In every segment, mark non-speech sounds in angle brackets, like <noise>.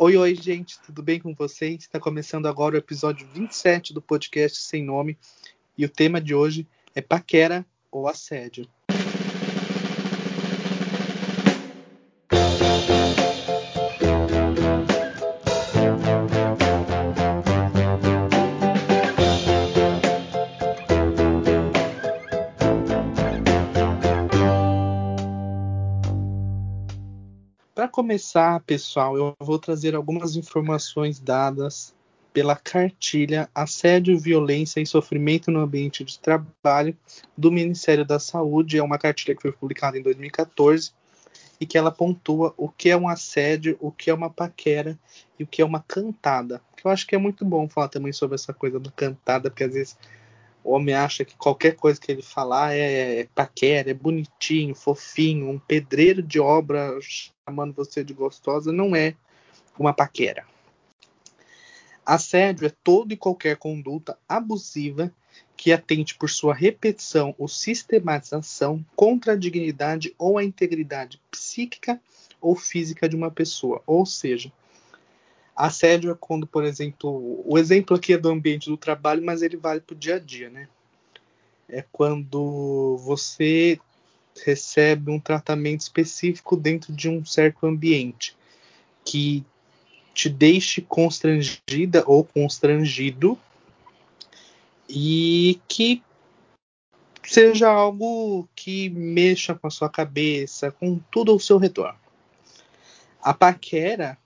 Oi, oi, gente, tudo bem com vocês? Está começando agora o episódio 27 do podcast Sem Nome e o tema de hoje é paquera ou assédio. Começar, pessoal, eu vou trazer algumas informações dadas pela cartilha Assédio, Violência e Sofrimento no Ambiente de Trabalho do Ministério da Saúde. É uma cartilha que foi publicada em 2014 e que ela pontua o que é um assédio, o que é uma paquera e o que é uma cantada. Eu acho que é muito bom falar também sobre essa coisa da cantada, porque às vezes o homem acha que qualquer coisa que ele falar é, é paquera, é bonitinho, fofinho, um pedreiro de obra chamando você de gostosa, não é uma paquera. Assédio é toda e qualquer conduta abusiva que atente por sua repetição ou sistematização contra a dignidade ou a integridade psíquica ou física de uma pessoa. Ou seja, Assédio é quando, por exemplo, o exemplo aqui é do ambiente do trabalho, mas ele vale para o dia a dia, né? É quando você recebe um tratamento específico dentro de um certo ambiente que te deixe constrangida ou constrangido e que seja algo que mexa com a sua cabeça, com tudo ao seu redor. A paquera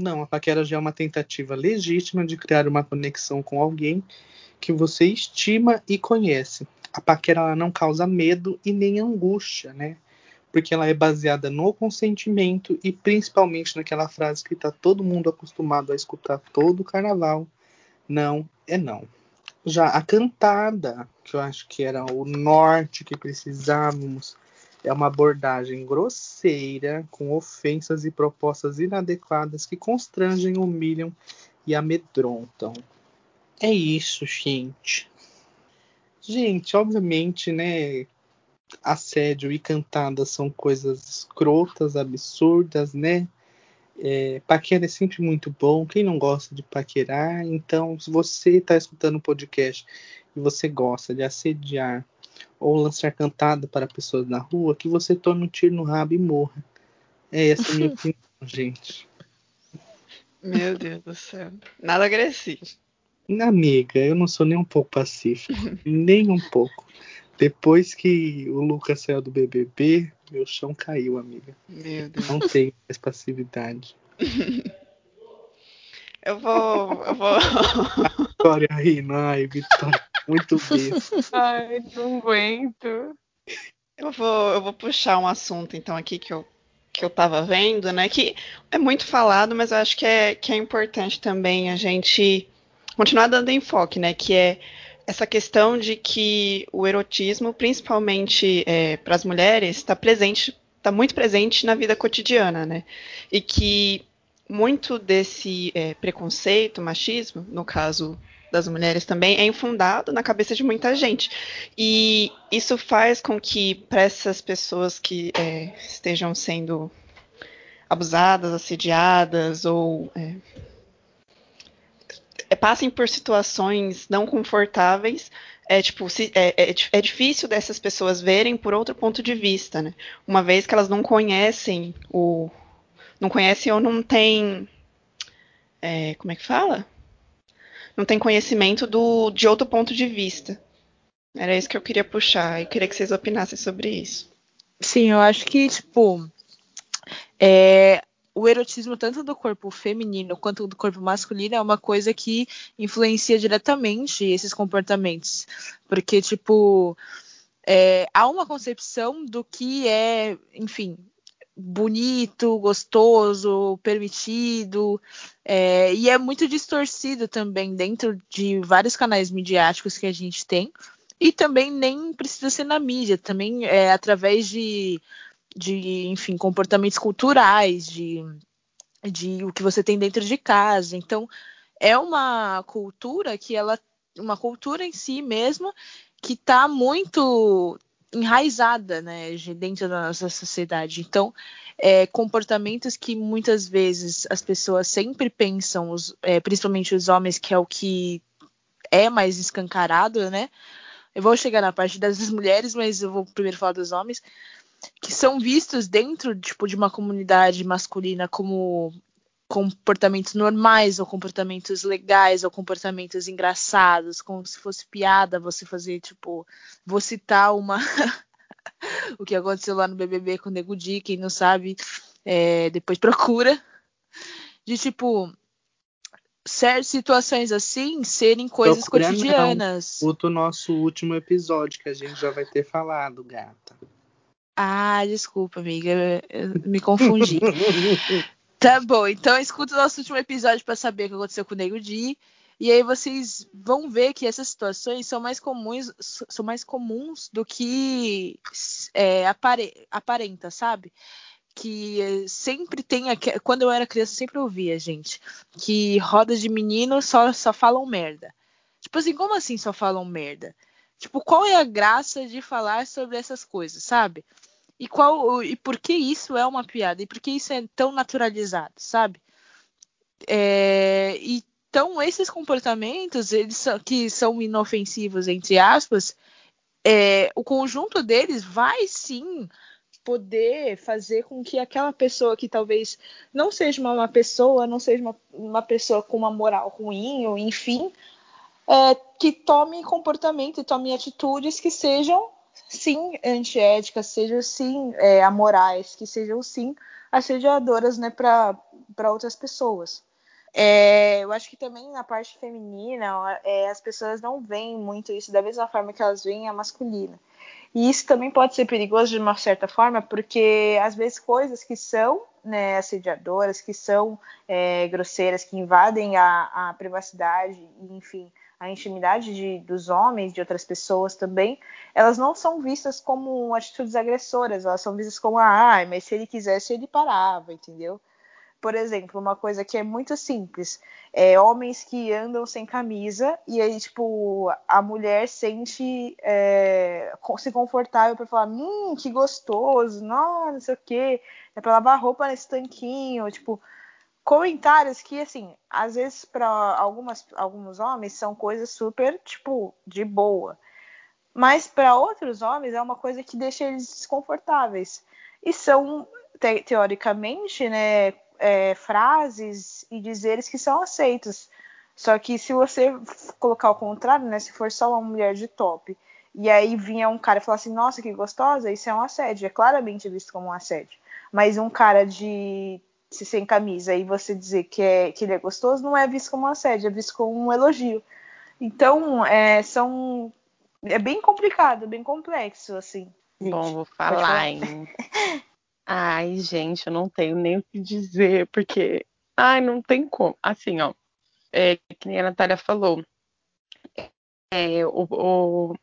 não, a paquera já é uma tentativa legítima de criar uma conexão com alguém que você estima e conhece. A paquera ela não causa medo e nem angústia, né? Porque ela é baseada no consentimento e principalmente naquela frase que está todo mundo acostumado a escutar todo o carnaval: não é não. Já a cantada, que eu acho que era o norte que precisávamos é uma abordagem grosseira, com ofensas e propostas inadequadas que constrangem, humilham e amedrontam. É isso, gente. Gente, obviamente, né? Assédio e cantada são coisas escrotas, absurdas, né? É, paquera é sempre muito bom. Quem não gosta de paquerar? Então, se você está escutando o podcast e você gosta de assediar ou lançar cantada para pessoas na rua, que você tome um tiro no rabo e morra. É essa a minha <laughs> opinião, gente. Meu Deus do céu. Nada agressivo. Amiga, eu não sou nem um pouco pacífico. <laughs> nem um pouco. Depois que o Lucas saiu do BBB, meu chão caiu, amiga. Meu Deus. Não tenho mais passividade. <laughs> eu vou. Eu vou. Vitória rindo, ai, Vitória. Muito <laughs> besta. Ai, não aguento. Eu vou, eu vou puxar um assunto, então, aqui que eu, que eu tava vendo, né? Que é muito falado, mas eu acho que é, que é importante também a gente continuar dando enfoque, né? Que é essa questão de que o erotismo, principalmente é, para as mulheres, está presente, está muito presente na vida cotidiana, né? E que muito desse é, preconceito, machismo, no caso das mulheres também é infundado na cabeça de muita gente. E isso faz com que, para essas pessoas que é, estejam sendo abusadas, assediadas ou é, é, passem por situações não confortáveis, é tipo se, é, é, é, difícil dessas pessoas verem por outro ponto de vista, né? Uma vez que elas não conhecem o não conhecem ou não têm é, como é que fala? Não tem conhecimento do, de outro ponto de vista. Era isso que eu queria puxar e queria que vocês opinassem sobre isso. Sim, eu acho que, tipo, é, o erotismo tanto do corpo feminino quanto do corpo masculino é uma coisa que influencia diretamente esses comportamentos. Porque, tipo, é, há uma concepção do que é, enfim, bonito, gostoso, permitido, é, e é muito distorcido também dentro de vários canais midiáticos que a gente tem, e também nem precisa ser na mídia, também é através de, de enfim, comportamentos culturais, de, de o que você tem dentro de casa. Então, é uma cultura que ela, uma cultura em si mesmo, que está muito enraizada, né, dentro da nossa sociedade. Então, é, comportamentos que muitas vezes as pessoas sempre pensam, os, é, principalmente os homens, que é o que é mais escancarado, né? Eu vou chegar na parte das <laughs> mulheres, mas eu vou primeiro falar dos homens, que são vistos dentro tipo, de uma comunidade masculina como comportamentos normais ou comportamentos legais ou comportamentos engraçados, como se fosse piada você fazer, tipo, vou citar uma <laughs> o que aconteceu lá no BBB com o Nego Di, quem não sabe, é, depois <laughs> procura, de tipo certas situações assim serem coisas Procura cotidianas. Não. O nosso último episódio que a gente já vai ter falado, gata. Ah, desculpa, amiga, eu, eu me confundi. <laughs> Tá bom, então escuta o nosso último episódio para saber o que aconteceu com o Nego Di. E aí vocês vão ver que essas situações são mais comuns, são mais comuns do que é, apare, aparenta, sabe? Que sempre tem. Quando eu era criança, eu sempre ouvia, gente, que rodas de menino só, só falam merda. Tipo assim, como assim só falam merda? Tipo, qual é a graça de falar sobre essas coisas, sabe? E qual e por que isso é uma piada? E por que isso é tão naturalizado, sabe? É, então esses comportamentos, eles são, que são inofensivos entre aspas, é, o conjunto deles vai sim poder fazer com que aquela pessoa que talvez não seja uma, uma pessoa, não seja uma, uma, pessoa com uma moral ruim, ou enfim, é, que tome comportamento e tome atitudes que sejam sim antiéticas, sejam sim é, amorais, que sejam sim assediadoras né, para outras pessoas. É, eu acho que também na parte feminina é, as pessoas não veem muito isso da mesma forma que elas veem a masculina. E isso também pode ser perigoso de uma certa forma, porque às vezes coisas que são né, assediadoras, que são é, grosseiras, que invadem a, a privacidade, enfim, a intimidade de, dos homens, de outras pessoas também, elas não são vistas como atitudes agressoras, elas são vistas como, ah, mas se ele quisesse, ele parava, entendeu? Por exemplo, uma coisa que é muito simples, é homens que andam sem camisa e aí, tipo, a mulher sente é, se confortável para falar, hum, que gostoso, não, não sei o quê, é para lavar roupa nesse tanquinho, tipo, comentários que, assim, às vezes para algumas alguns homens são coisas super, tipo, de boa. Mas para outros homens é uma coisa que deixa eles desconfortáveis. E são, te teoricamente, né, é, frases e dizeres que são aceitos. Só que se você colocar o contrário, né, se for só uma mulher de top, e aí vinha um cara e falar assim, nossa, que gostosa, isso é um assédio. É claramente visto como um assédio. Mas um cara de se sem camisa e você dizer que, é, que ele é gostoso, não é visto como um assédio, é visto como um elogio. Então, é, são. É bem complicado, bem complexo, assim. Bom, vou falar, falar. em. Ai, gente, eu não tenho nem o que dizer, porque. Ai, não tem como. Assim, ó. É, que nem a Natália falou. É, o, o,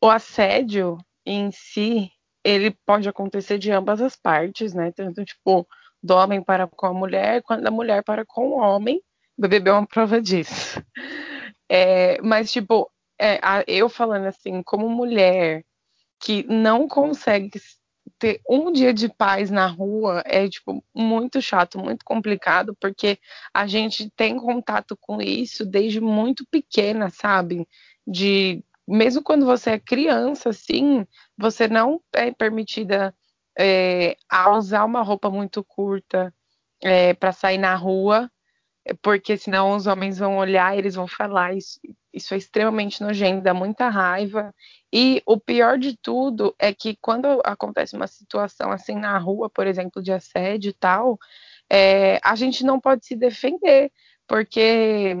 o assédio em si, ele pode acontecer de ambas as partes, né? Tanto, tipo, do homem para com a mulher, quando a mulher para com o homem. O BBB é uma prova disso. É, mas, tipo, é, a, eu falando assim, como mulher que não consegue ter um dia de paz na rua é tipo muito chato, muito complicado, porque a gente tem contato com isso desde muito pequena, sabe? De mesmo quando você é criança, assim, você não é permitida é, a usar uma roupa muito curta é, para sair na rua, é, porque senão os homens vão olhar, eles vão falar isso, isso é extremamente nojento, dá muita raiva. E o pior de tudo é que quando acontece uma situação assim na rua, por exemplo, de assédio e tal, é, a gente não pode se defender, porque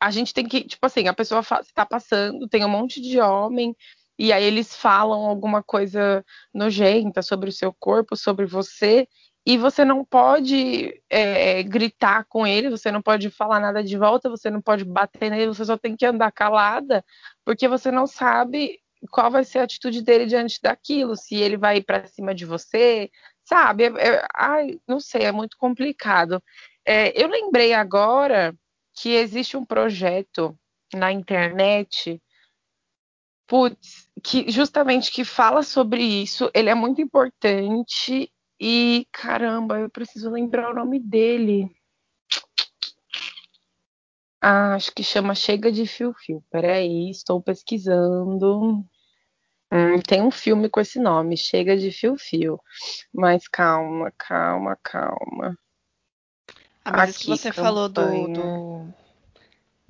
a gente tem que, tipo assim, a pessoa está passando, tem um monte de homem e aí eles falam alguma coisa nojenta sobre o seu corpo, sobre você, e você não pode é, gritar com ele, você não pode falar nada de volta, você não pode bater nele, você só tem que andar calada, porque você não sabe qual vai ser a atitude dele diante daquilo, se ele vai para cima de você, sabe? É, é, ai, não sei, é muito complicado. É, eu lembrei agora que existe um projeto na internet putz, que justamente que fala sobre isso, ele é muito importante E caramba, eu preciso lembrar o nome dele. Ah, acho que chama Chega de Fio Fio. Peraí, estou pesquisando. Hum, tem um filme com esse nome, Chega de Fio Fio. Mas calma, calma, calma. Ah, mas isso que Aqui, você falou do, campanha. do-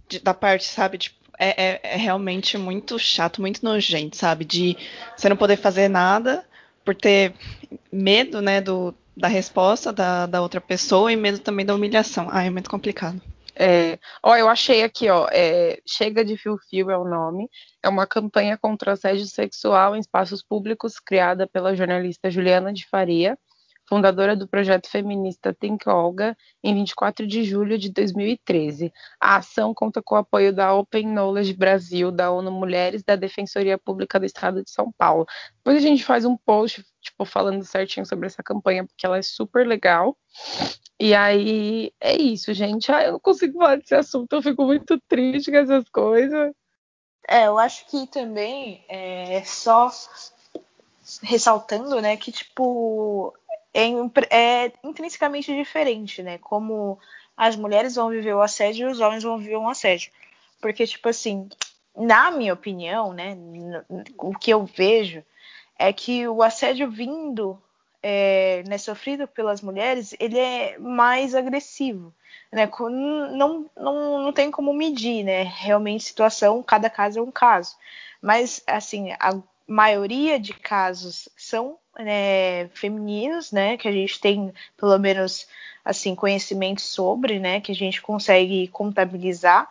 de- da parte, sabe, tipo, é, é- é realmente muito chato, muito nojento, sabe? De você não poder fazer nada por ter medo, né, do, da resposta da, da outra pessoa e medo também da humilhação. Ah, é muito complicado. É, ó, eu achei aqui, ó, é, Chega de Fio Fio é o nome. É uma campanha contra assédio sexual em espaços públicos criada pela jornalista Juliana de Faria, fundadora do projeto feminista Think Olga, em 24 de julho de 2013. A ação conta com o apoio da Open Knowledge Brasil, da ONU Mulheres da Defensoria Pública do Estado de São Paulo. Depois a gente faz um post, tipo, falando certinho sobre essa campanha, porque ela é super legal. E aí é isso, gente. Ah, eu não consigo falar desse assunto, eu fico muito triste com essas coisas. É, eu acho que também é só ressaltando, né, que tipo é, é intrinsecamente diferente, né? Como as mulheres vão viver o assédio e os homens vão viver um assédio. Porque, tipo assim, na minha opinião, né, o que eu vejo é que o assédio vindo, é, né, sofrido pelas mulheres, ele é mais agressivo, né? Não, não, não tem como medir, né? Realmente situação, cada caso é um caso. Mas, assim, a maioria de casos são né, femininos, né? Que a gente tem, pelo menos, assim, conhecimento sobre, né? Que a gente consegue contabilizar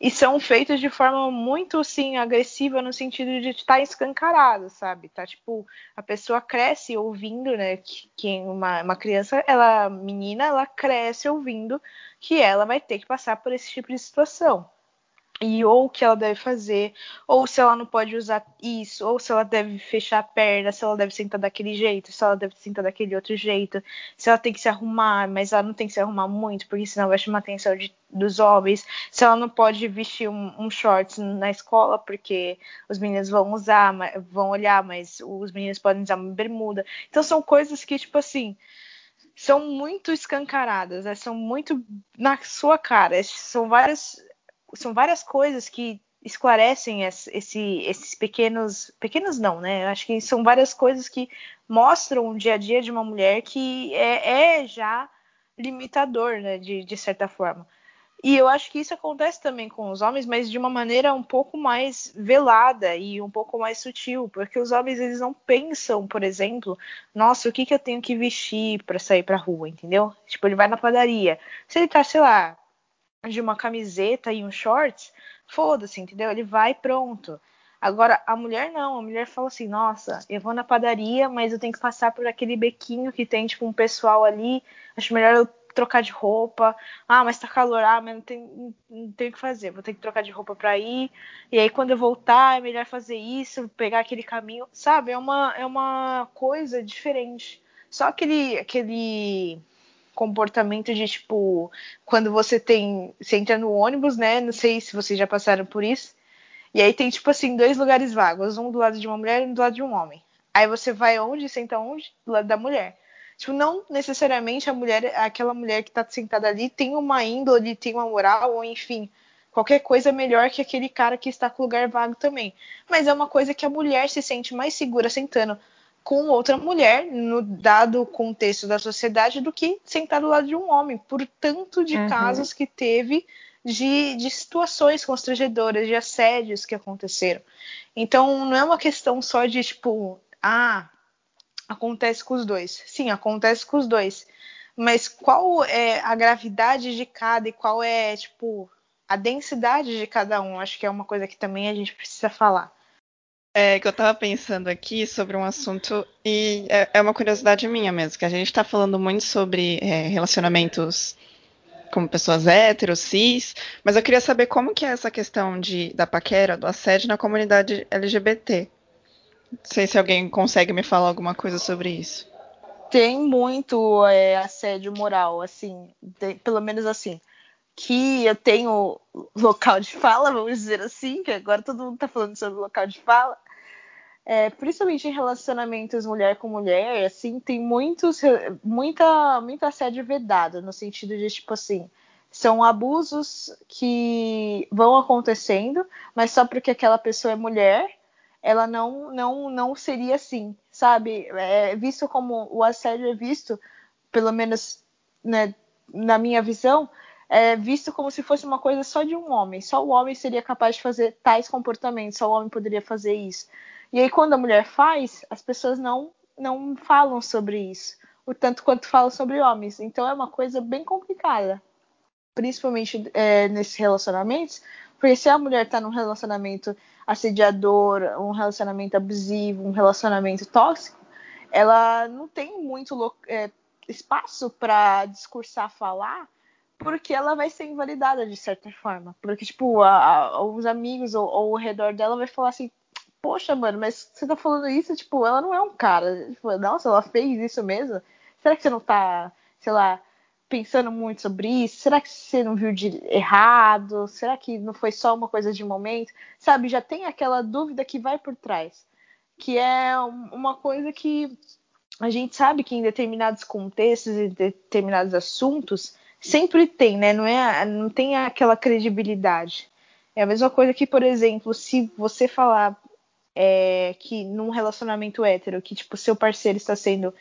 e são feitos de forma muito assim agressiva no sentido de estar escancarado, sabe? Tá tipo a pessoa cresce ouvindo, né? Que, que uma, uma criança, ela menina, ela cresce ouvindo que ela vai ter que passar por esse tipo de situação. E ou o que ela deve fazer, ou se ela não pode usar isso, ou se ela deve fechar a perna, se ela deve sentar daquele jeito, se ela deve sentar daquele outro jeito, se ela tem que se arrumar, mas ela não tem que se arrumar muito, porque senão vai chamar a atenção de, dos homens, se ela não pode vestir um, um shorts na escola, porque os meninos vão usar, vão olhar, mas os meninos podem usar uma bermuda. Então são coisas que, tipo assim, são muito escancaradas, né? são muito na sua cara. São várias, são várias coisas que esclarecem esse, esse- esses pequenos. Pequenos não, né? Eu acho que são várias coisas que mostram o dia a dia de uma mulher que é, é já limitador, né? De, de certa forma. E eu acho que isso acontece também com os homens, mas de uma maneira um pouco mais velada e um pouco mais sutil, porque os homens eles não pensam, por exemplo, nossa, o que, que eu tenho que vestir para sair pra rua, entendeu? Tipo, ele vai na padaria. Se ele tá, sei lá, de uma camiseta e um shorts, foda-se, entendeu? Ele vai pronto. Agora, a mulher não, a mulher fala assim, nossa, eu vou na padaria, mas eu tenho que passar por aquele bequinho que tem, tipo, um pessoal ali, acho melhor eu trocar de roupa. Ah, mas tá calor, ah, mas não tem, não tem o que fazer, vou ter que trocar de roupa pra ir. E aí, quando eu voltar, é melhor fazer isso, pegar aquele caminho, sabe? É uma, é uma coisa diferente. Só aquele, aquele comportamento de tipo quando você tem você entra no ônibus né não sei se vocês já passaram por isso e aí tem tipo assim dois lugares vagos um do lado de uma mulher e um do lado de um homem. Aí você vai onde senta onde? Do lado da mulher. Tipo não necessariamente a mulher aquela mulher que tá sentada ali tem uma índole tem uma moral ou enfim qualquer coisa melhor que aquele cara que está com lugar vago também. Mas é uma coisa que a mulher se sente mais segura sentando com outra mulher, no dado contexto da sociedade, do que sentar do lado de um homem, por tanto de Uhum. casos que teve de, de situações constrangedoras, de assédios que aconteceram. Então, não é uma questão só de tipo, ah, acontece com os dois. Sim, acontece com os dois. Mas qual é a gravidade de cada e qual é, tipo, a densidade de cada um? Acho que é uma coisa que também a gente precisa falar. É que eu tava pensando aqui sobre um assunto, e é, é uma curiosidade minha mesmo, que a gente tá falando muito sobre é, relacionamentos como pessoas héteros, cis, mas eu queria saber como que é essa questão de, da paquera, do assédio na comunidade LGBT. Não sei se alguém consegue me falar alguma coisa sobre isso. tem muito é, assédio moral, assim, pelo menos assim, que eu tenho local de fala, vamos dizer assim, que agora todo mundo tá falando sobre local de fala. É, principalmente em relacionamentos mulher com mulher, assim, tem muitos, muita, muito assédio vedado, no sentido de, tipo assim, são abusos que vão acontecendo, mas só porque aquela pessoa é mulher, ela não, não, não seria assim, sabe? É visto como o assédio é visto, pelo menos né, na minha visão, é visto como se fosse uma coisa só de um homem. Só o homem seria capaz de fazer tais comportamentos, só o homem poderia fazer isso. E aí, quando a mulher faz, as pessoas não, não falam sobre isso, o tanto quanto falam sobre homens. Então é uma coisa bem complicada, principalmente é, nesses relacionamentos, porque se a mulher está num relacionamento assediador, um relacionamento abusivo, um relacionamento tóxico, ela não tem muito é, espaço para discursar, falar, porque ela vai ser invalidada de certa forma. Porque, tipo, a, a, os amigos ou, ou, ao redor dela vai falar assim, poxa, mano, mas você tá falando isso, tipo, ela não é um cara. Tipo, nossa, ela fez isso mesmo? Será que você não tá, sei lá, pensando muito sobre isso? Será que você não viu de errado? Será que não foi só uma coisa de momento? Sabe, já tem aquela dúvida que vai por trás. Que é uma coisa que a gente sabe que em determinados contextos e determinados assuntos sempre tem, né? Não, é, não tem aquela credibilidade. É a mesma coisa que, por exemplo, se você falar é, que num relacionamento hétero, que tipo, seu parceiro está sendo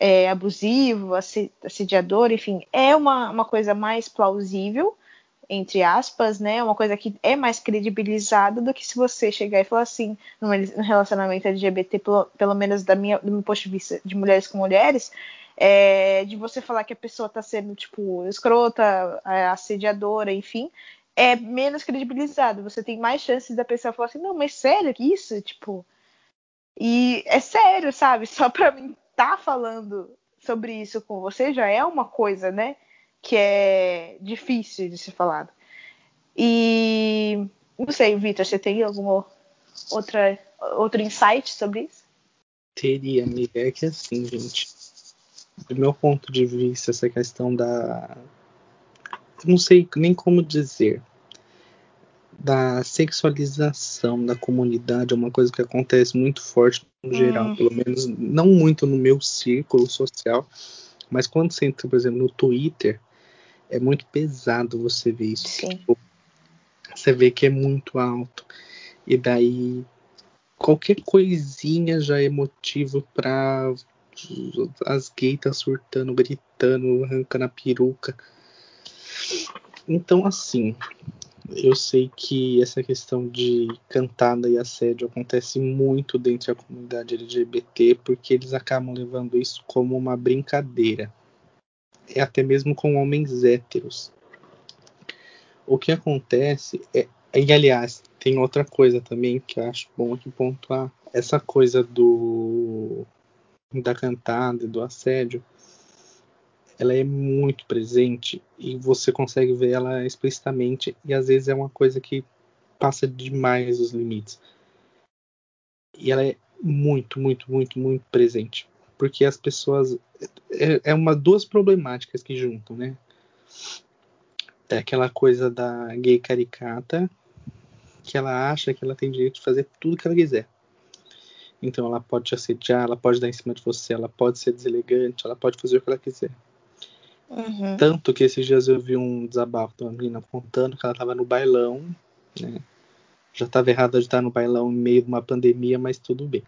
é, abusivo, assediador, enfim, é uma, uma coisa mais plausível, entre aspas, né? Uma coisa que é mais credibilizada do que se você chegar e falar assim, num relacionamento LGBT, pelo, pelo menos da minha, do meu ponto de vista de mulheres com mulheres, é, de você falar que a pessoa está sendo, tipo, escrota, é, assediadora, enfim, é menos credibilizado. Você tem mais chances da pessoa falar assim, não, mas sério que isso? Tipo. E é sério, sabe? <laughs> Só pra mim estar tá falando sobre isso com você já é uma coisa, né? Que é difícil de ser falado. E não sei, Vitor, você tem algum outra, outro insight sobre isso? Teria, amiga. É que assim, gente. Do meu ponto de vista, essa questão da. não sei nem como dizer da sexualização da comunidade é uma coisa que acontece muito forte no geral, hum. pelo menos não muito no meu círculo social, mas quando você entra, por exemplo, no Twitter, é muito pesado você ver isso. Tipo, você vê que é muito alto. E daí qualquer coisinha já é motivo para as gays tá surtando, gritando, arrancando a peruca. Então, assim, eu sei que essa questão de cantada e assédio acontece muito dentro da comunidade LGBT, porque eles acabam levando isso como uma brincadeira. É até mesmo com homens héteros. O que acontece é. E aliás, tem outra coisa também que eu acho bom aqui pontuar. Essa coisa do da cantada e do assédio ela é muito presente e você consegue ver ela explicitamente e às vezes é uma coisa que passa demais os limites. E ela é muito, muito, muito, muito presente, porque as pessoas é, é uma duas problemáticas que juntam, né? É aquela coisa da gay caricata que ela acha que ela tem direito de fazer tudo que ela quiser. Então ela pode te assediar, ela pode dar em cima de você, ela pode ser deselegante, ela pode fazer o que ela quiser. Uhum. Tanto que esses dias eu vi um desabafo de uma menina contando que ela estava no bailão, né? Já estava errada de estar no bailão em meio de uma pandemia, mas tudo bem.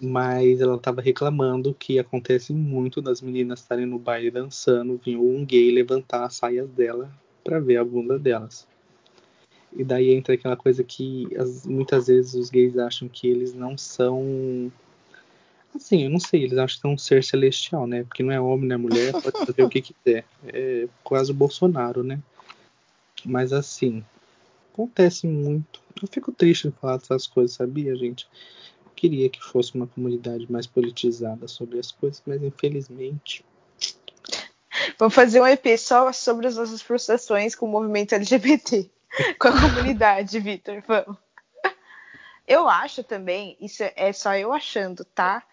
Mas ela estava reclamando que acontece muito das meninas estarem no baile dançando, vinha um gay levantar as saias dela para ver a bunda delas. E daí entra aquela coisa que as, muitas vezes os gays acham que eles não são Assim, eu não sei, eles acham que é um ser celestial, né? Porque não é homem, não é mulher, <laughs> pode fazer o que quiser. É quase o Bolsonaro, né? Mas assim, acontece muito. Eu fico triste em falar dessas coisas, sabia, gente? Eu queria que fosse uma comunidade mais politizada sobre as coisas, mas infelizmente. Vamos fazer um EP só sobre as nossas frustrações com o movimento LGBT, com a comunidade, Vitor. Vamos. Eu acho também, isso é só eu achando, tá?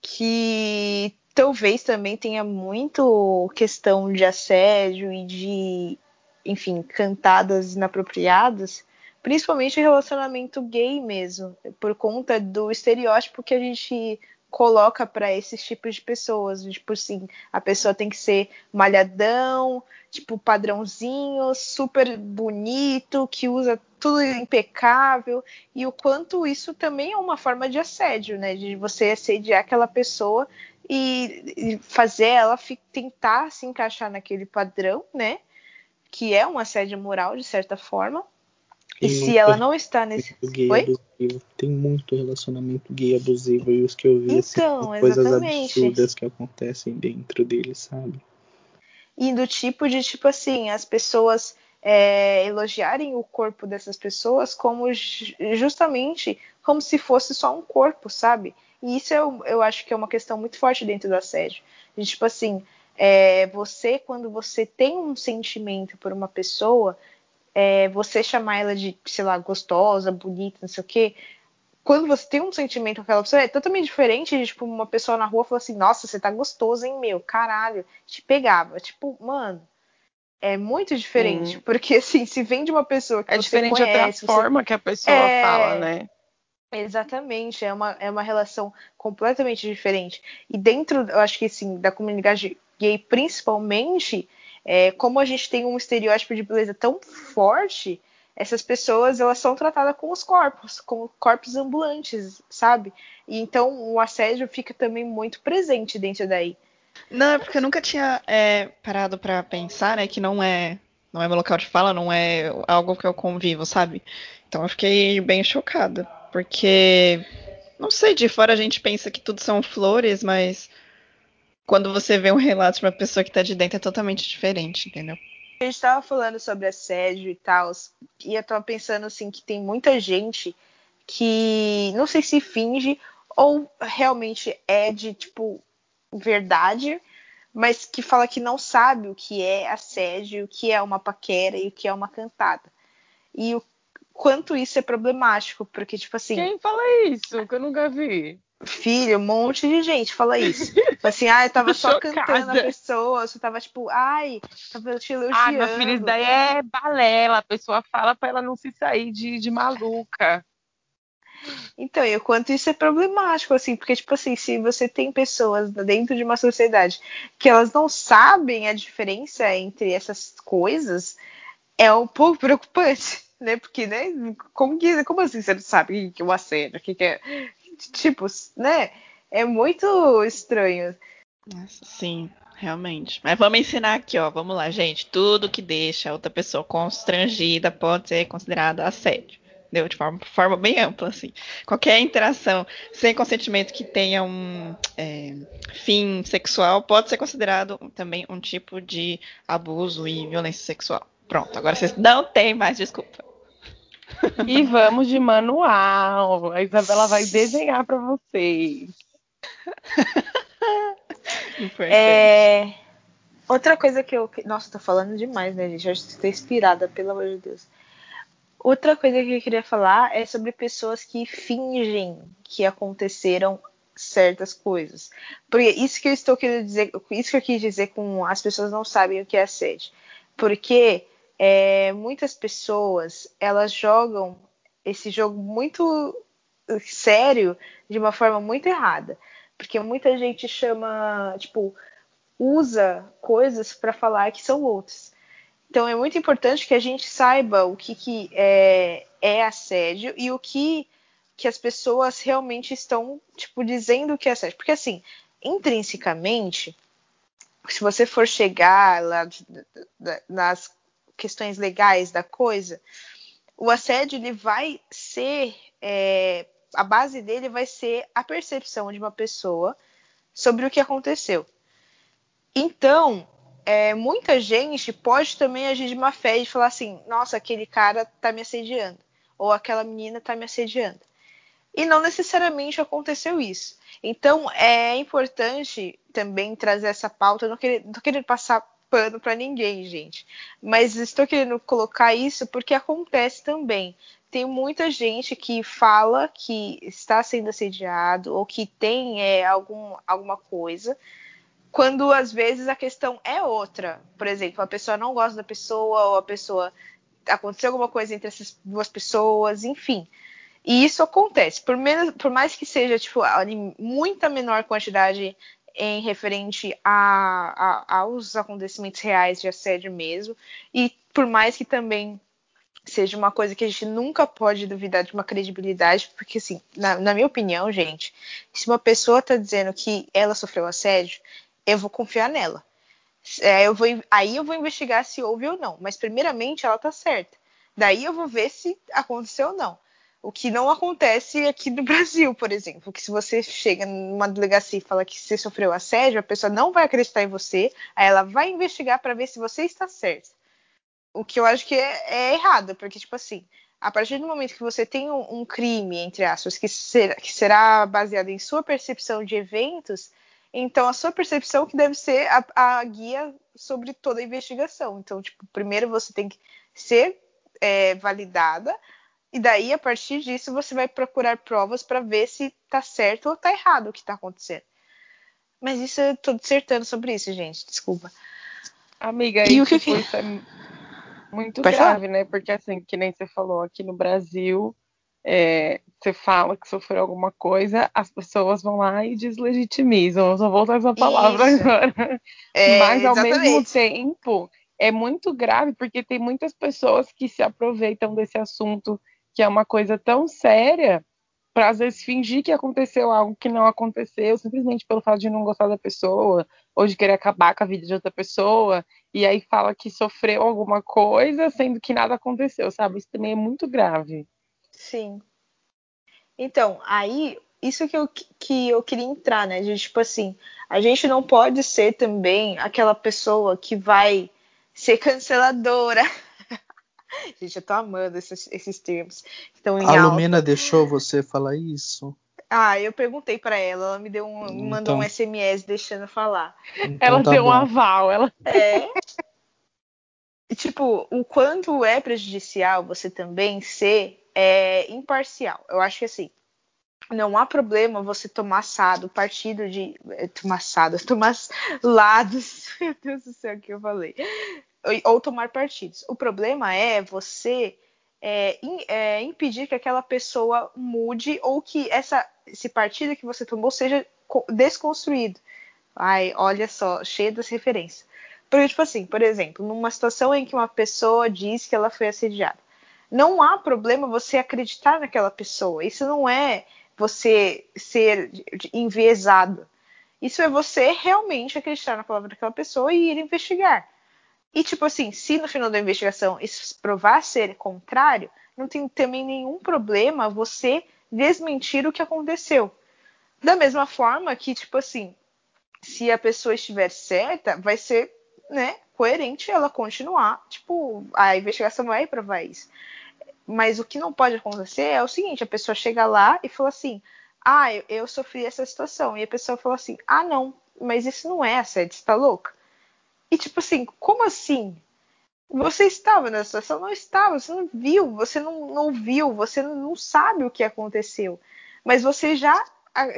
que talvez também tenha muito questão de assédio e de, enfim, cantadas inapropriadas, principalmente relacionamento gay mesmo, por conta do estereótipo que a gente coloca para esses tipos de pessoas. Tipo assim, a pessoa tem que ser malhadão, tipo padrãozinho, super bonito, que usa tudo impecável, e o quanto isso também é uma forma de assédio, né? De você assediar aquela pessoa e, fazer ela tentar se encaixar naquele padrão, né? Que é um assédio moral, de certa forma. Tem e se ela não está nesse. Gay Oi? Abusivo. Tem muito relacionamento gay abusivo e os que eu vi assim, então, assim, coisas absurdas que acontecem dentro dele, sabe? E do tipo de tipo assim, as pessoas é, elogiarem o corpo dessas pessoas como justamente como se fosse só um corpo, sabe? E isso eu, eu acho que é uma questão muito forte dentro do assédio. De, tipo assim, é, você, quando você tem um sentimento por uma pessoa, é, você chamar ela de, sei lá, gostosa, bonita, não sei o quê, quando você tem um sentimento com aquela pessoa, é totalmente diferente de, tipo, uma pessoa na rua falar assim, nossa, você tá gostoso, hein, meu, caralho, te pegava. Tipo, mano, é muito diferente, Sim. porque, assim, se vem de uma pessoa que é você diferente conhece... até a você... forma que a pessoa é... fala, né? Exatamente, é uma, é uma relação completamente diferente. E dentro, eu acho que, assim, da comunidade gay, principalmente é, como a gente tem um estereótipo de beleza tão forte, essas pessoas elas são tratadas com os corpos, como corpos ambulantes, sabe? E então o assédio fica também muito presente dentro daí. Não, é porque eu nunca tinha é, parado para pensar, né, que não é não é meu local de fala, não é algo que eu convivo, sabe? Então eu fiquei bem chocada, porque não sei, de fora a gente pensa que tudo são flores, mas quando você vê um relato de uma pessoa que tá de dentro é totalmente diferente, entendeu? A gente tava falando sobre assédio e tal, e eu tava pensando assim que tem muita gente que não sei se finge ou realmente é de tipo verdade, mas que fala que não sabe o que é assédio, o que é uma paquera e o que é uma cantada. E o quanto isso é problemático, porque tipo assim. Quem fala isso? Que eu nunca vi. Filho, um monte de gente fala isso. Tipo assim, ah, eu tava <laughs> só Chocada. cantando a pessoa, você tava tipo, ai, tava te elogiando. Ah, meu filho, isso daí é balela. A pessoa fala pra ela não se sair de, de maluca. Então, e o quanto isso é problemático, assim, porque, tipo assim, se você tem pessoas dentro de uma sociedade que elas não sabem a diferença entre essas coisas, é um pouco preocupante, né? Porque, né, como, que, como assim você não sabe o que é o assédio, o que é tipos, né? É muito estranho. Sim, realmente. Mas vamos ensinar aqui, ó. Vamos lá, gente. Tudo que deixa outra pessoa constrangida pode ser considerado assédio. Deu de forma, forma bem ampla, assim. Qualquer interação sem consentimento que tenha um é, fim sexual pode ser considerado também um tipo de abuso e violência sexual. Pronto, agora vocês não têm mais desculpa. E vamos de manual. A Isabela vai desenhar para vocês. <laughs> é... Outra coisa que eu. Nossa, tô falando demais, né, gente? Eu estou inspirada, pelo amor de Deus. Outra coisa que eu queria falar é sobre pessoas que fingem que aconteceram certas coisas. Porque isso que eu estou querendo dizer, isso que eu quis dizer com as pessoas não sabem o que é assédio. Porque é, muitas pessoas elas jogam esse jogo muito sério de uma forma muito errada, porque muita gente chama, tipo, usa coisas para falar que são outras. Então é muito importante que a gente saiba o que, que é, é assédio e o que que as pessoas realmente estão tipo dizendo que é assédio, porque assim intrinsecamente se você for chegar lá nas questões legais da coisa, o assédio ele vai ser é, a base dele vai ser a percepção de uma pessoa sobre o que aconteceu. Então, é, muita gente pode também agir de má fé e falar assim: nossa, aquele cara tá me assediando, ou aquela menina tá me assediando. E não necessariamente aconteceu isso. Então, é importante também trazer essa pauta. Não, querer, não tô querendo passar pano para ninguém, gente. Mas estou querendo colocar isso porque acontece também. Tem muita gente que fala que está sendo assediado ou que tem é, algum, alguma coisa, quando às vezes a questão é outra. Por exemplo, a pessoa não gosta da pessoa ou a pessoa aconteceu alguma coisa entre essas duas pessoas, enfim. E isso acontece, por, menos, por mais que seja tipo, muita menor quantidade em referente a, a, aos acontecimentos reais de assédio mesmo, e por mais que também seja uma coisa que a gente nunca pode duvidar de uma credibilidade, porque assim, na, na minha opinião, gente, se uma pessoa está dizendo que ela sofreu assédio, eu vou confiar nela. É, eu vou, aí eu vou investigar se houve ou não, mas primeiramente ela está certa. Daí eu vou ver se aconteceu ou não. O que não acontece aqui no <laughs> Brasil, por exemplo, que se você chega numa delegacia e fala que você sofreu assédio, a pessoa não vai acreditar em você, aí ela vai investigar para ver se você está certo. O que eu acho que é, é, errado, porque, tipo assim, a partir do momento que você tem um, um crime, entre aspas, que, ser, que será baseado em sua percepção de eventos, então a sua percepção que deve ser a, a guia sobre toda a investigação. Então, tipo, primeiro você tem que ser é, validada e daí, a partir disso, você vai procurar provas para ver se tá certo ou tá errado o que tá acontecendo. Mas isso eu tô dissertando sobre isso, gente. Desculpa. Amiga, e, e o que, tipo, que... isso é muito Pode grave, falar? né? Porque assim, que nem você falou aqui no Brasil, é, você fala que sofreu alguma coisa, as pessoas vão lá e deslegitimizam. Eu só vou usar essa palavra isso. agora. É, Mas ao exatamente. mesmo tempo, é muito grave porque tem muitas pessoas que se aproveitam desse assunto que é uma coisa tão séria, para às vezes fingir que aconteceu algo que não aconteceu, simplesmente pelo fato de não gostar da pessoa, ou de querer acabar com a vida de outra pessoa, e aí fala que sofreu alguma coisa, sendo que nada aconteceu, sabe? Isso também é muito grave. Sim. Então, aí, isso que eu, que eu queria entrar, né? De, tipo assim, a gente não pode ser também aquela pessoa que vai ser canceladora. <laughs> <laughs> Gente, eu tô amando esses, esses termos. Estão em a Lumena alta. deixou você falar isso? Ah, eu perguntei para ela, ela me deu um, então, mandou um SMS deixando falar. Então ela tá deu bom. um aval, ela. É. <laughs> E, tipo, o quanto é prejudicial você também ser é, imparcial. Eu acho que assim, não há problema você tomar assado, partido de. Eh, tomar assado, <laughs> tomar lados. <laughs> Meu Deus do céu, o que eu falei ou tomar partidos. O problema é você é, in, é, impedir que aquela pessoa mude ou que essa, esse partido que você tomou seja desconstruído. Ai, olha só, cheia das referências. Porque, tipo assim, por exemplo, numa situação em que uma pessoa diz que ela foi assediada, não há problema você acreditar naquela pessoa. Isso não é você ser enviesado. Isso é você realmente acreditar na palavra daquela pessoa e ir investigar. E, tipo assim, se no final da investigação isso provar ser contrário, não tem também nenhum problema você desmentir o que aconteceu. Da mesma forma que, tipo assim, se a pessoa estiver certa, vai ser né, coerente ela continuar. Tipo, a investigação vai provar isso. Mas o que não pode acontecer é o seguinte: a pessoa chega lá e fala assim: ah, eu, eu sofri essa situação. E a pessoa fala assim: ah, não, mas isso não é assédio, você tá louca? E tipo assim, como assim? Você estava nessa situação? Não estava, você não viu, você não, não viu, você não sabe o que aconteceu. Mas você já,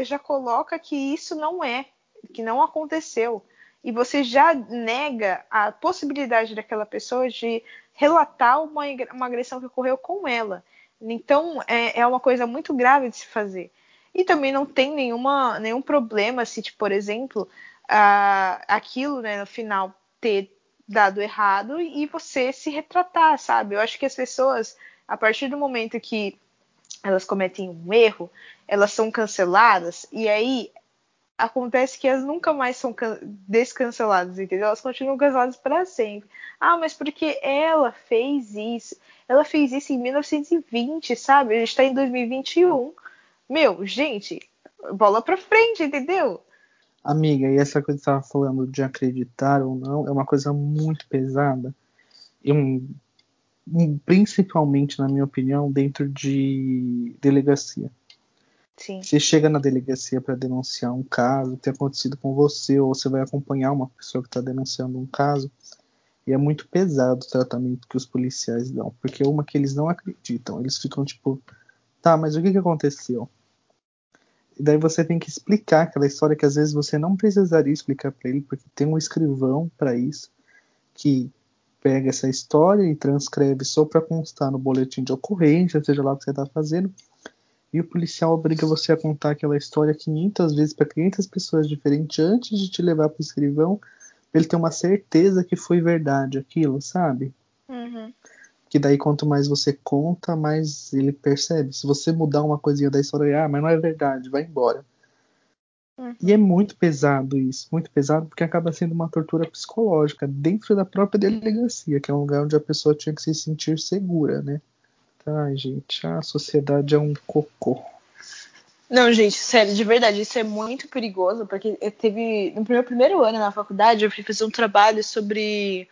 já coloca que isso não é, que não aconteceu. E você já nega a possibilidade daquela pessoa de relatar uma, uma agressão que ocorreu com ela. Então é, é uma coisa muito grave de se fazer. E também não tem nenhuma, nenhum problema se, tipo, por exemplo, aquilo né, no final ter dado errado e você se retratar, sabe? Eu acho que as pessoas, a partir do momento que elas cometem um erro, elas são canceladas e aí acontece que elas nunca mais são descanceladas, entendeu? Elas continuam canceladas para sempre. Ah, mas porque ela fez isso? Ela fez isso em 1920, sabe? A gente tá em 2021. Meu, gente, bola pra frente, entendeu? Amiga, e essa coisa que você estava falando de acreditar ou não é uma coisa muito pesada. Principalmente, na minha opinião, dentro de delegacia. Sim. Você chega na delegacia para denunciar um caso que tem acontecido com você, ou você vai acompanhar uma pessoa que está denunciando um caso, e é muito pesado o tratamento que os policiais dão, porque uma que eles não acreditam, eles ficam tipo, tá, mas o que, que aconteceu? E daí você tem que explicar aquela história que às vezes você não precisaria explicar para ele, porque tem um escrivão para isso, que pega essa história e transcreve só para constar no boletim de ocorrência, seja lá o que você está fazendo, e o policial obriga você a contar aquela história 500 vezes para 500 pessoas diferentes antes de te levar para o escrivão, pra ele ter uma certeza que foi verdade aquilo, sabe? Uhum. Que daí quanto mais você conta, mais ele percebe. Se você mudar uma coisinha da história, ah, mas não é verdade, vai embora. Uhum. E é muito pesado isso, muito pesado, porque acaba sendo uma tortura psicológica dentro da própria delegacia, que é um lugar onde a pessoa tinha que se sentir segura, né? Ai, gente, a sociedade é um cocô. Não, gente, sério, de verdade, isso é muito perigoso, porque teve. No meu primeiro ano na faculdade, eu fui fazer um trabalho sobre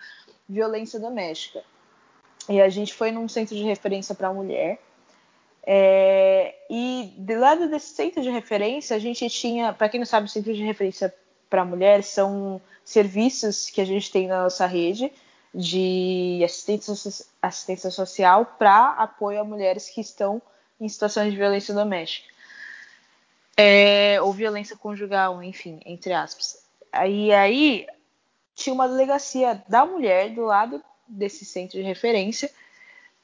violência doméstica. E a gente foi num centro de referência para mulher. É, e do lado desse centro de referência, a gente tinha, para quem não sabe, centro de referência para mulher são serviços que a gente tem na nossa rede de assistência, assistência social para apoio a mulheres que estão em situações de violência doméstica. É, ou violência conjugal, enfim, entre aspas. Aí, aí tinha uma delegacia da mulher do lado desse centro de referência.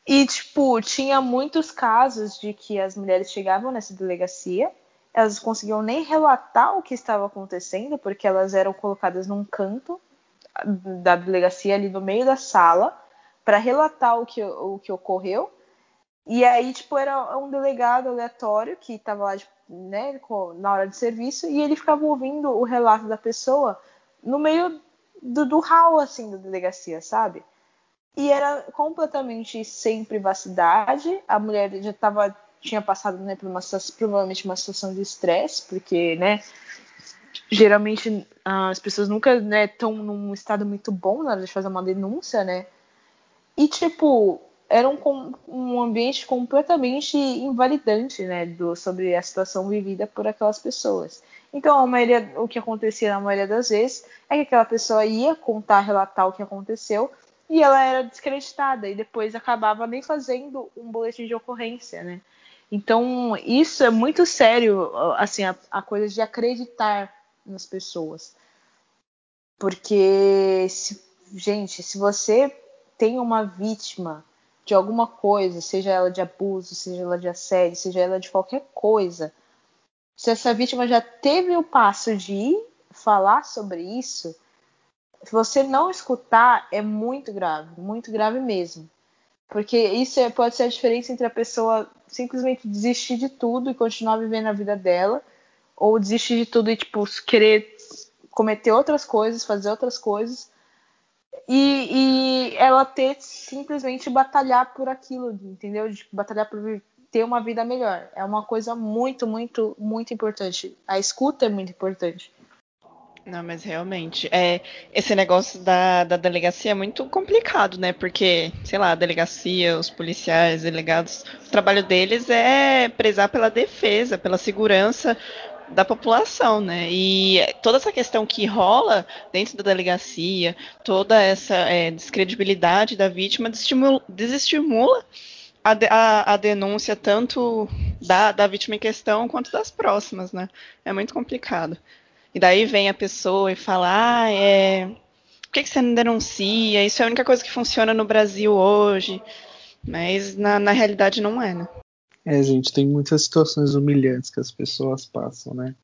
E, tipo, tinha muitos casos de que as mulheres chegavam nessa delegacia, elas conseguiam nem relatar o que estava acontecendo, porque elas eram colocadas num canto da delegacia ali no meio da sala para relatar o que, o que ocorreu. E aí, tipo, era um delegado aleatório que estava lá, tipo, né, na hora de serviço, e ele ficava ouvindo o relato da pessoa no meio do, do hall, assim, da delegacia, sabe? E era completamente sem privacidade. A mulher já estava tinha passado, né, por uma provavelmente uma situação de estresse, porque, né, geralmente as pessoas nunca estão né, num estado muito bom na hora de fazer uma denúncia, né? E tipo, era um, um ambiente completamente invalidante, né, do, sobre a situação vivida por aquelas pessoas. Então, a maioria, o que acontecia na maioria das vezes é que aquela pessoa ia contar, relatar o que aconteceu e ela era descreditada e depois acabava nem fazendo um boletim de ocorrência, né? Então, isso é muito sério, assim, a, a coisa de acreditar nas pessoas. Porque, se, gente, se você tem uma vítima de alguma coisa, seja ela de abuso, seja ela de assédio, seja ela de qualquer coisa, se essa vítima já teve o passo de ir falar sobre isso, se você não escutar, é muito grave, muito grave mesmo. Porque isso é, pode ser a diferença entre a pessoa simplesmente desistir de tudo e continuar vivendo a vida dela, ou desistir de tudo e, tipo, querer cometer outras coisas, fazer outras coisas, e, e ela ter simplesmente batalhar por aquilo, entendeu? De batalhar por ter uma vida melhor. É uma coisa muito, muito, muito importante. A escuta é muito importante. Não, mas realmente, é, esse negócio da, da delegacia é muito complicado, né? Porque, sei lá, a delegacia, os policiais, delegados, o trabalho deles é prezar pela defesa, pela segurança da população, né? E toda essa questão que rola dentro da delegacia, toda essa é, descredibilidade da vítima desestimula, a, a, a, denúncia tanto da, da vítima em questão quanto das próximas, né? É muito complicado. E daí vem a pessoa e fala: ah, é. Por que, que você não denuncia? Isso é a única coisa que funciona no Brasil hoje. Mas na, na realidade não é, né? É, gente, tem muitas situações humilhantes que as pessoas passam, né?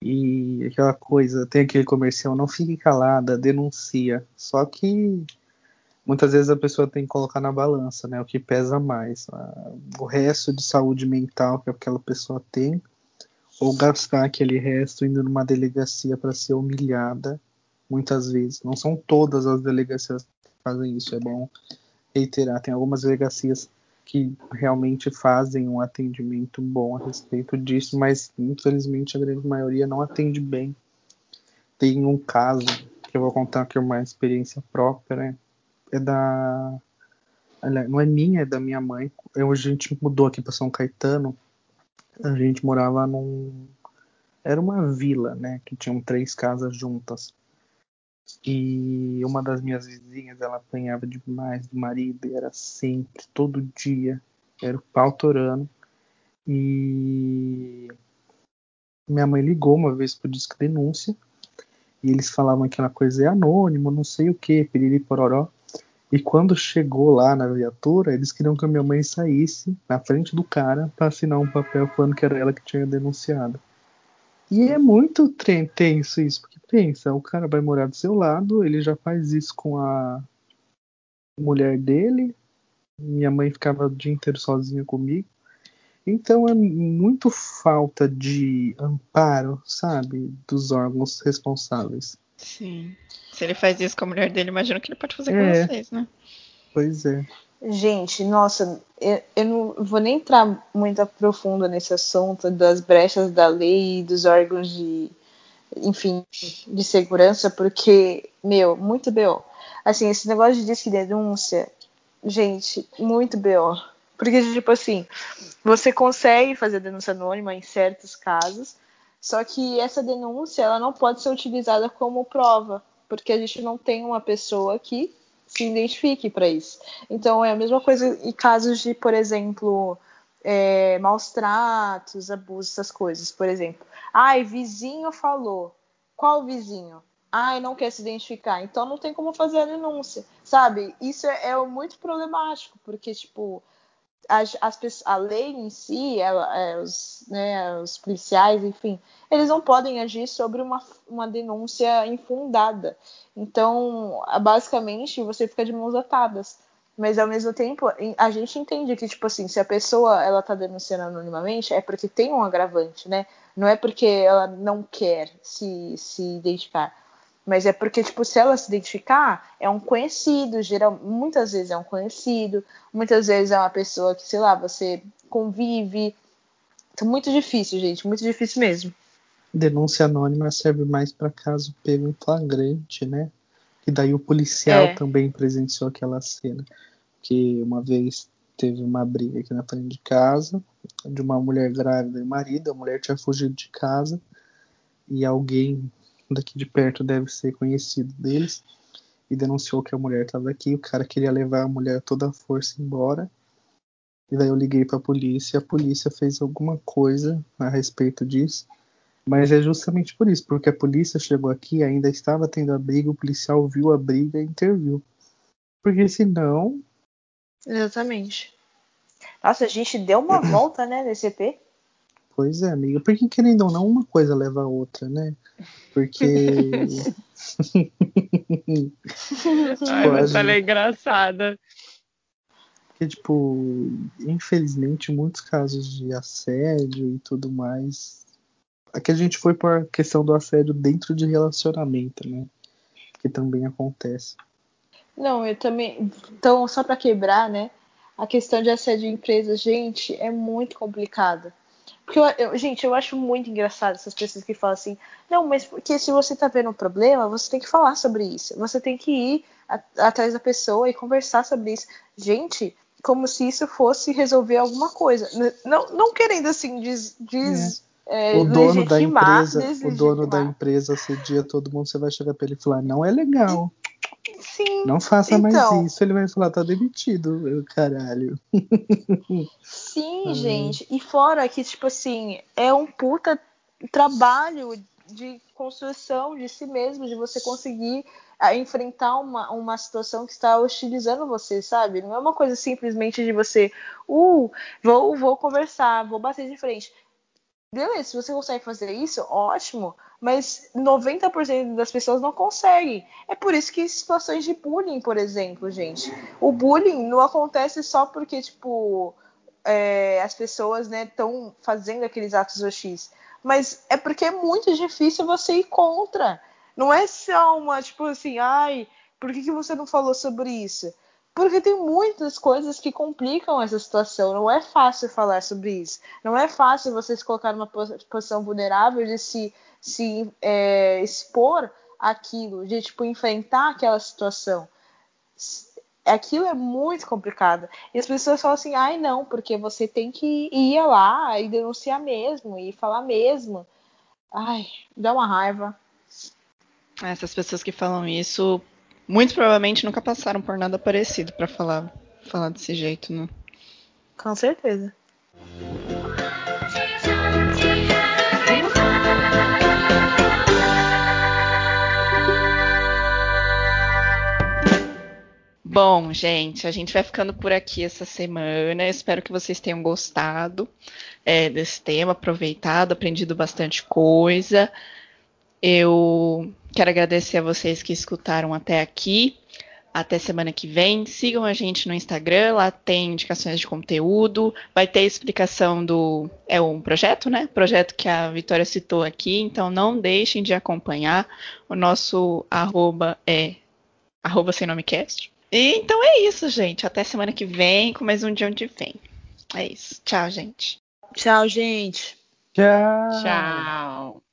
E aquela coisa, tem aquele comercial, não fique calada, denuncia. Só que muitas vezes a pessoa tem que colocar na balança, né? O que pesa mais. O resto de saúde mental que aquela pessoa tem ou gastar aquele resto indo numa delegacia para ser humilhada, muitas vezes. Não são todas as delegacias que fazem isso, é bom reiterar. Tem algumas delegacias que realmente fazem um atendimento bom a respeito disso, mas infelizmente a grande maioria não atende bem. Tem um caso que eu vou contar aqui uma experiência própria, né? É da. Não é minha, é da minha mãe. Eu, a gente mudou aqui para São Caetano a gente morava num. Era uma vila, né? Que tinham três casas juntas. E uma das minhas vizinhas, ela apanhava demais do marido, e era sempre, todo dia. Era o pau torando. E minha mãe ligou uma vez pro disco denúncia. E eles falavam que aquela coisa é anônimo, não sei o que, piriri pororó. E quando chegou lá na viatura, eles queriam que a minha mãe saísse na frente do cara para assinar um papel falando que era ela que tinha denunciado. E é muito tenso isso, porque pensa, o cara vai morar do seu lado, ele já faz isso com a mulher dele, minha mãe ficava o dia inteiro sozinha comigo. Então é muito falta de amparo, sabe, dos órgãos responsáveis. Sim. Se ele faz isso com a mulher dele, imagino que ele pode fazer é. com vocês, né? Pois é. Gente, nossa, eu, eu não vou nem entrar muito profundo nesse assunto das brechas da lei e dos órgãos de, enfim, de segurança, porque, meu, muito B.O. Assim, esse negócio de disque denúncia, gente, muito B.O. Porque, tipo assim, você consegue fazer denúncia anônima em certos casos, só que essa denúncia ela não pode ser utilizada como prova, porque a gente não tem uma pessoa que se identifique para isso. Então é a mesma coisa em casos de, por exemplo, é, maus tratos, abusos, essas coisas. Por exemplo, ai, vizinho falou. Qual vizinho? Ai, não quer se identificar. Então não tem como fazer a denúncia, sabe? Isso é, é muito problemático, porque, tipo, as, as, a lei em si, ela, é, os, né, os policiais, enfim, eles não podem agir sobre uma, uma denúncia infundada. Então, basicamente, você fica de mãos atadas. Mas ao mesmo tempo, a gente entende que, tipo assim, se a pessoa ela tá denunciando anonimamente, é porque tem um agravante, né? Não é porque ela não quer se, se identificar. Mas é porque, tipo, se ela se identificar, é um conhecido, geral, muitas vezes é um conhecido, muitas vezes é uma pessoa que, sei lá, você convive. Então, muito difícil, gente, muito difícil mesmo. Denúncia anônima serve mais para caso pego em flagrante, né? E daí o policial é. também presenciou aquela cena. Que uma vez teve uma briga aqui na frente de casa de uma mulher grávida e marido. A mulher tinha fugido de casa e alguém daqui de perto deve ser conhecido deles, e denunciou que a mulher estava aqui. O cara queria levar a mulher toda a força embora. E daí eu liguei para a polícia, a polícia fez alguma coisa a respeito disso. Mas é justamente por isso, porque a polícia chegou aqui, ainda estava tendo a briga, o policial viu a briga e interviu. Porque senão. Exatamente. Nossa, a gente deu uma <clears throat> volta, né, nesse EP. Pois é, amiga. Porque querendo ou não, uma coisa leva a outra, né? Porque. <laughs> Ai, mas ela é engraçada. Porque, tipo, infelizmente, muitos casos de assédio e tudo mais. Aqui a gente foi por questão do assédio dentro de relacionamento, né? Que também acontece. Não, eu também. Então, só para quebrar, né? A questão de assédio em empresas, gente, é muito complicado. Porque, eu, eu, gente, eu acho muito engraçado essas pessoas que falam assim: não, mas porque se você tá vendo um problema, você tem que falar sobre isso. Você tem que ir a, atrás da pessoa e conversar sobre isso. Gente, como se isso fosse resolver alguma coisa. Não, não querendo assim diz, diz é. É, o dono da empresa, o dono da empresa assedia todo mundo, você vai chegar para ele e falar: não é legal. Sim. Não faça então, mais isso. Ele vai falar, tá demitido, caralho. <laughs> Sim, gente. E fora que, tipo assim, é um puta trabalho de construção de si mesmo, de você conseguir a, é, enfrentar uma, uma situação que está hostilizando você, sabe? Não é uma coisa simplesmente de você, uh, vou, vou conversar, vou bater de frente. Beleza, se você consegue fazer isso, ótimo, mas 90% das pessoas não conseguem. É por isso que situações de bullying, por exemplo, gente. O bullying não acontece só porque, tipo, é, as pessoas estão né, fazendo aqueles atos hostis. Mas é porque é muito difícil você ir contra. Não é só uma, tipo assim, ai, por que, que você não falou sobre isso? Porque tem muitas coisas que complicam essa situação. Não é fácil falar sobre isso. Não é fácil você se colocar numa posição vulnerável de se, se é, expor aquilo, de tipo, enfrentar aquela situação. Aquilo é muito complicado. E as pessoas falam assim, ai não, porque você tem que ir lá e denunciar mesmo, e falar mesmo. Ai, dá uma raiva. Essas pessoas que falam isso muito provavelmente nunca passaram por nada parecido para falar, falar desse jeito, né? Com certeza. Bom, gente, a gente vai ficando por aqui essa semana. Espero que vocês tenham gostado é, desse tema, aproveitado, aprendido bastante coisa. Eu quero agradecer a vocês que escutaram até aqui. Até semana que vem. Sigam a gente no Instagram, lá tem indicações de conteúdo. Vai ter explicação do. É um projeto, né? Projeto que a Vitória citou aqui. Então não deixem de acompanhar. O nosso arroba é arroba sem nome cast. E, então é isso, gente. Até semana que vem com mais um dia onde vem. É isso. Tchau, gente. Tchau, gente. Tchau. Tchau.